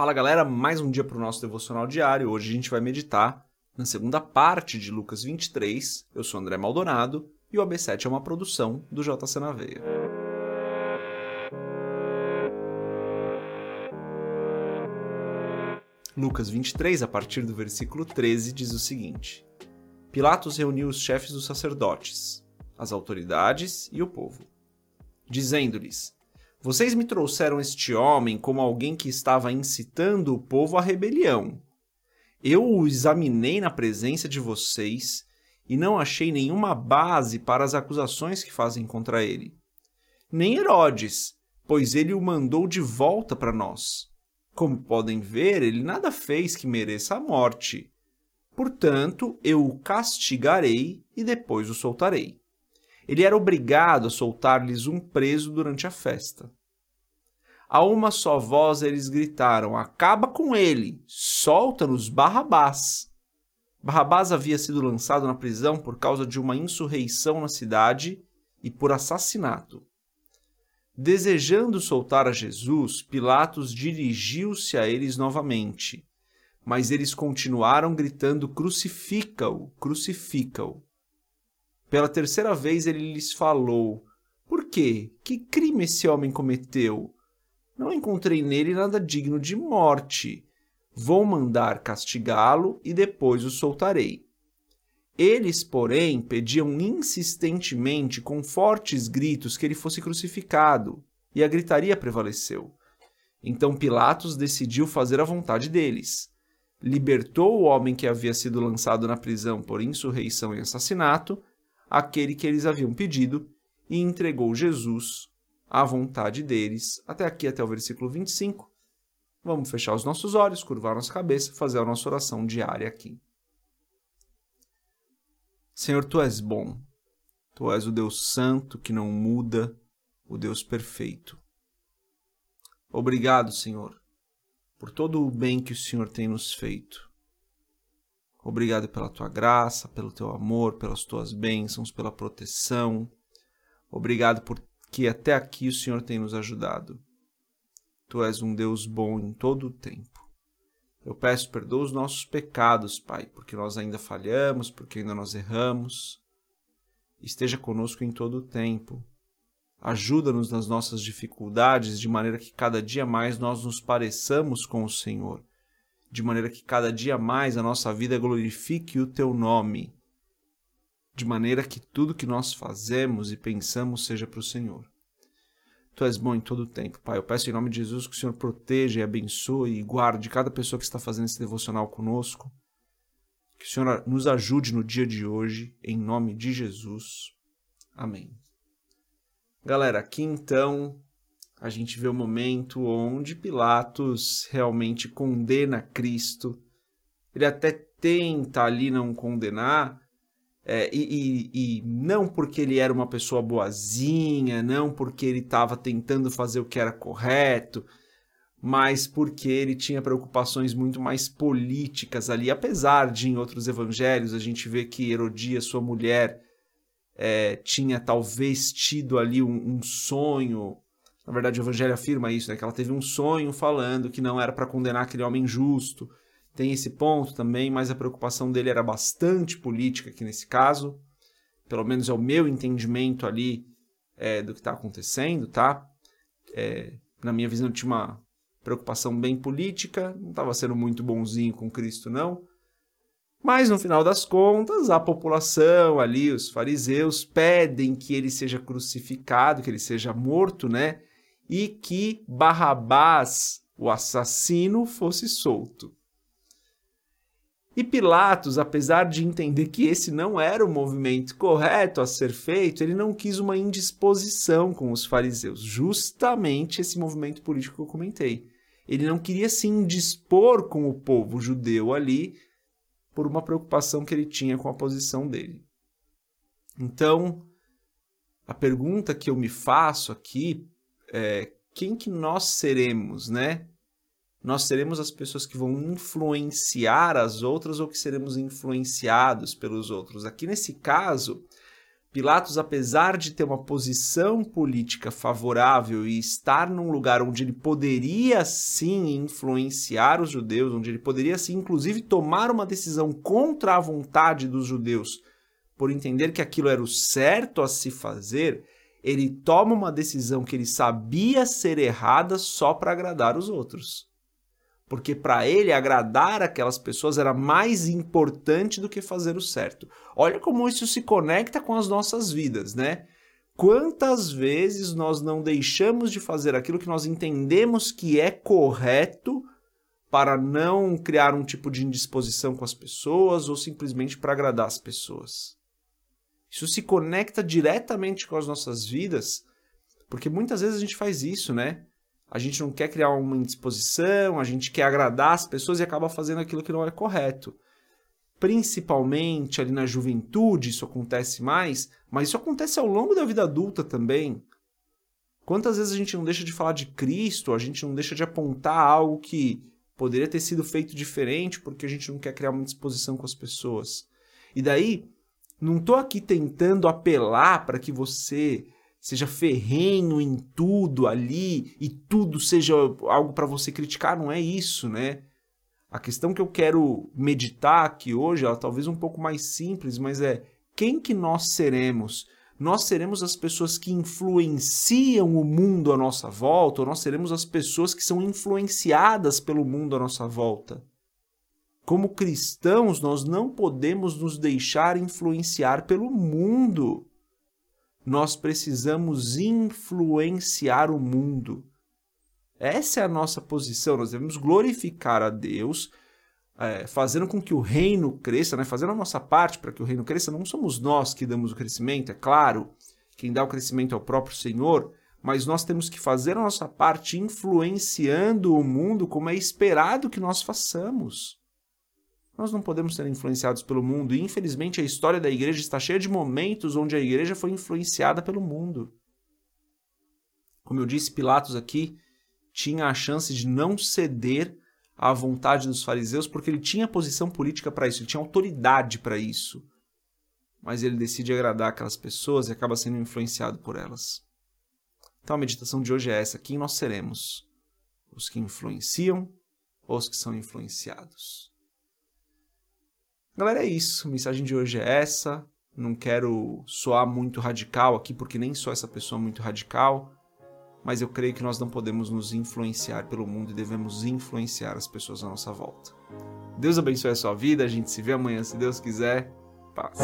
Fala galera, mais um dia para o nosso devocional diário. Hoje a gente vai meditar na segunda parte de Lucas 23. Eu sou André Maldonado e o AB7 é uma produção do JC na Veia. Lucas 23, a partir do versículo 13, diz o seguinte: Pilatos reuniu os chefes dos sacerdotes, as autoridades e o povo, dizendo-lhes: Vocês me trouxeram este homem como alguém que estava incitando o povo à rebelião. Eu o examinei na presença de vocês e não achei nenhuma base para as acusações que fazem contra ele. Nem Herodes, pois ele o mandou de volta para nós. Como podem ver, ele nada fez que mereça a morte. Portanto, eu o castigarei e depois o soltarei. Ele era obrigado a soltar-lhes um preso durante a festa. A uma só voz eles gritaram: Acaba com ele! Solta-nos Barrabás! Barrabás havia sido lançado na prisão por causa de uma insurreição na cidade e por assassinato. Desejando soltar a Jesus, Pilatos dirigiu-se a eles novamente mas eles continuaram gritando: Crucifica-o, crucifica-o. Pela terceira vez ele lhes falou: Por quê? Que crime esse homem cometeu? Não encontrei nele nada digno de morte. Vou mandar castigá-lo e depois o soltarei. Eles, porém, pediam insistentemente, com fortes gritos, que ele fosse crucificado, e a gritaria prevaleceu. Então Pilatos decidiu fazer a vontade deles libertou o homem que havia sido lançado na prisão por insurreição e assassinato, aquele que eles haviam pedido, e entregou Jesus à vontade deles. Até aqui, até o versículo 25. Vamos fechar os nossos olhos, curvar nossa cabeça, fazer a nossa oração diária aqui. Senhor, tu és bom. Tu és o Deus santo que não muda, o Deus perfeito. Obrigado, Senhor, por todo o bem que o Senhor tem nos feito. Obrigado pela tua graça, pelo teu amor, pelas tuas bênçãos, pela proteção. Obrigado por que até aqui o Senhor tem nos ajudado. Tu és um Deus bom em todo o tempo. Eu peço perdoa os nossos pecados, Pai, porque nós ainda falhamos, porque ainda nós erramos. Esteja conosco em todo o tempo. Ajuda-nos nas nossas dificuldades, de maneira que cada dia mais nós nos pareçamos com o Senhor, de maneira que cada dia mais a nossa vida glorifique o Teu nome, de maneira que tudo que nós fazemos e pensamos seja para o Senhor. Tu és bom em todo o tempo, Pai. Eu peço em nome de Jesus que o Senhor proteja e abençoe e guarde cada pessoa que está fazendo esse devocional conosco. Que o Senhor nos ajude no dia de hoje, em nome de Jesus. Amém. Galera, aqui então a gente vê o momento onde Pilatos realmente condena Cristo. Ele até tenta ali não condenar, é, e, e, e, não porque ele era uma pessoa boazinha, não porque ele estava tentando fazer o que era correto, mas porque ele tinha preocupações muito mais políticas ali. Apesar de em outros evangelhos a gente vê que Herodias, sua mulher, é, tinha talvez tido ali um, um, sonho. Na verdade, o Evangelho afirma isso, né? que ela teve um sonho falando que não era para condenar aquele homem justo. Tem esse ponto também, mas a preocupação dele era bastante política aqui nesse caso. Pelo menos é o meu entendimento ali é, do que está acontecendo, tá? É, na minha visão, tinha uma preocupação bem política, não estava sendo muito bonzinho com Cristo, não. Mas no final das contas, a população ali, os fariseus, pedem que ele seja crucificado, que ele seja morto, né? E que Barrabás, o assassino, fosse solto. E Pilatos, apesar de entender que esse não era o movimento correto a ser feito, ele não quis uma indisposição com os fariseus, justamente esse movimento político que eu comentei. Ele não queria se indispor com o povo judeu ali, por uma preocupação que ele tinha com a posição dele. Então, a pergunta que eu me faço aqui é quem que nós seremos, né? Nós seremos as pessoas que vão influenciar as outras ou que seremos influenciados pelos outros? Aqui nesse caso, Pilatos, apesar de ter uma posição política favorável e estar num lugar onde ele poderia sim influenciar os judeus, onde ele poderia sim, inclusive, tomar uma decisão contra a vontade dos judeus, por entender que aquilo era o certo a se fazer, ele toma uma decisão que ele sabia ser errada só para agradar os outros. Porque para ele agradar aquelas pessoas era mais importante do que fazer o certo. Olha como isso se conecta com as nossas vidas, né? Quantas vezes nós não deixamos de fazer aquilo que nós entendemos que é correto para não criar um tipo de indisposição com as pessoas ou simplesmente para agradar as pessoas? Isso se conecta diretamente com as nossas vidas, porque muitas vezes a gente faz isso, né? A gente não quer criar uma indisposição, a gente quer agradar as pessoas e acaba fazendo aquilo que não é correto. Principalmente ali na juventude isso acontece mais, mas isso acontece ao longo da vida adulta também. Quantas vezes a gente não deixa de falar de Cristo, a gente não deixa de apontar algo que poderia ter sido feito diferente porque a gente não quer criar uma indisposição com as pessoas. E daí, não estou aqui tentando apelar para que você seja ferrenho em tudo ali e tudo seja algo para você criticar, não é isso, né? A questão que eu quero meditar aqui hoje, ela talvez um pouco mais simples, mas é quem que nós seremos? Nós seremos as pessoas que influenciam o mundo à nossa volta, ou nós seremos as pessoas que são influenciadas pelo mundo à nossa volta? Como cristãos, nós não podemos nos deixar influenciar pelo mundo. Nós precisamos influenciar o mundo. Essa é a nossa posição. Nós devemos glorificar a Deus, é, fazendo com que o reino cresça, né? fazendo a nossa parte para que o reino cresça. Não somos nós que damos o crescimento, é claro. Quem dá o crescimento é o próprio Senhor, mas nós temos que fazer a nossa parte influenciando o mundo como é esperado que nós façamos. Nós não podemos ser influenciados pelo mundo, e infelizmente a história da igreja está cheia de momentos onde a igreja foi influenciada pelo mundo. Como eu disse, Pilatos aqui tinha a chance de não ceder à vontade dos fariseus, porque ele tinha posição política para isso, ele tinha autoridade para isso. Mas ele decide agradar aquelas pessoas e acaba sendo influenciado por elas. Então a meditação de hoje é essa: quem nós seremos? Os que influenciam ou os que são influenciados? Galera, é isso. A mensagem de hoje é essa. Não quero soar muito radical aqui, porque nem sou essa pessoa muito radical. Mas eu creio que nós não podemos nos influenciar pelo mundo e devemos influenciar as pessoas à nossa volta. Deus abençoe a sua vida. A gente se vê amanhã, se Deus quiser. Paz.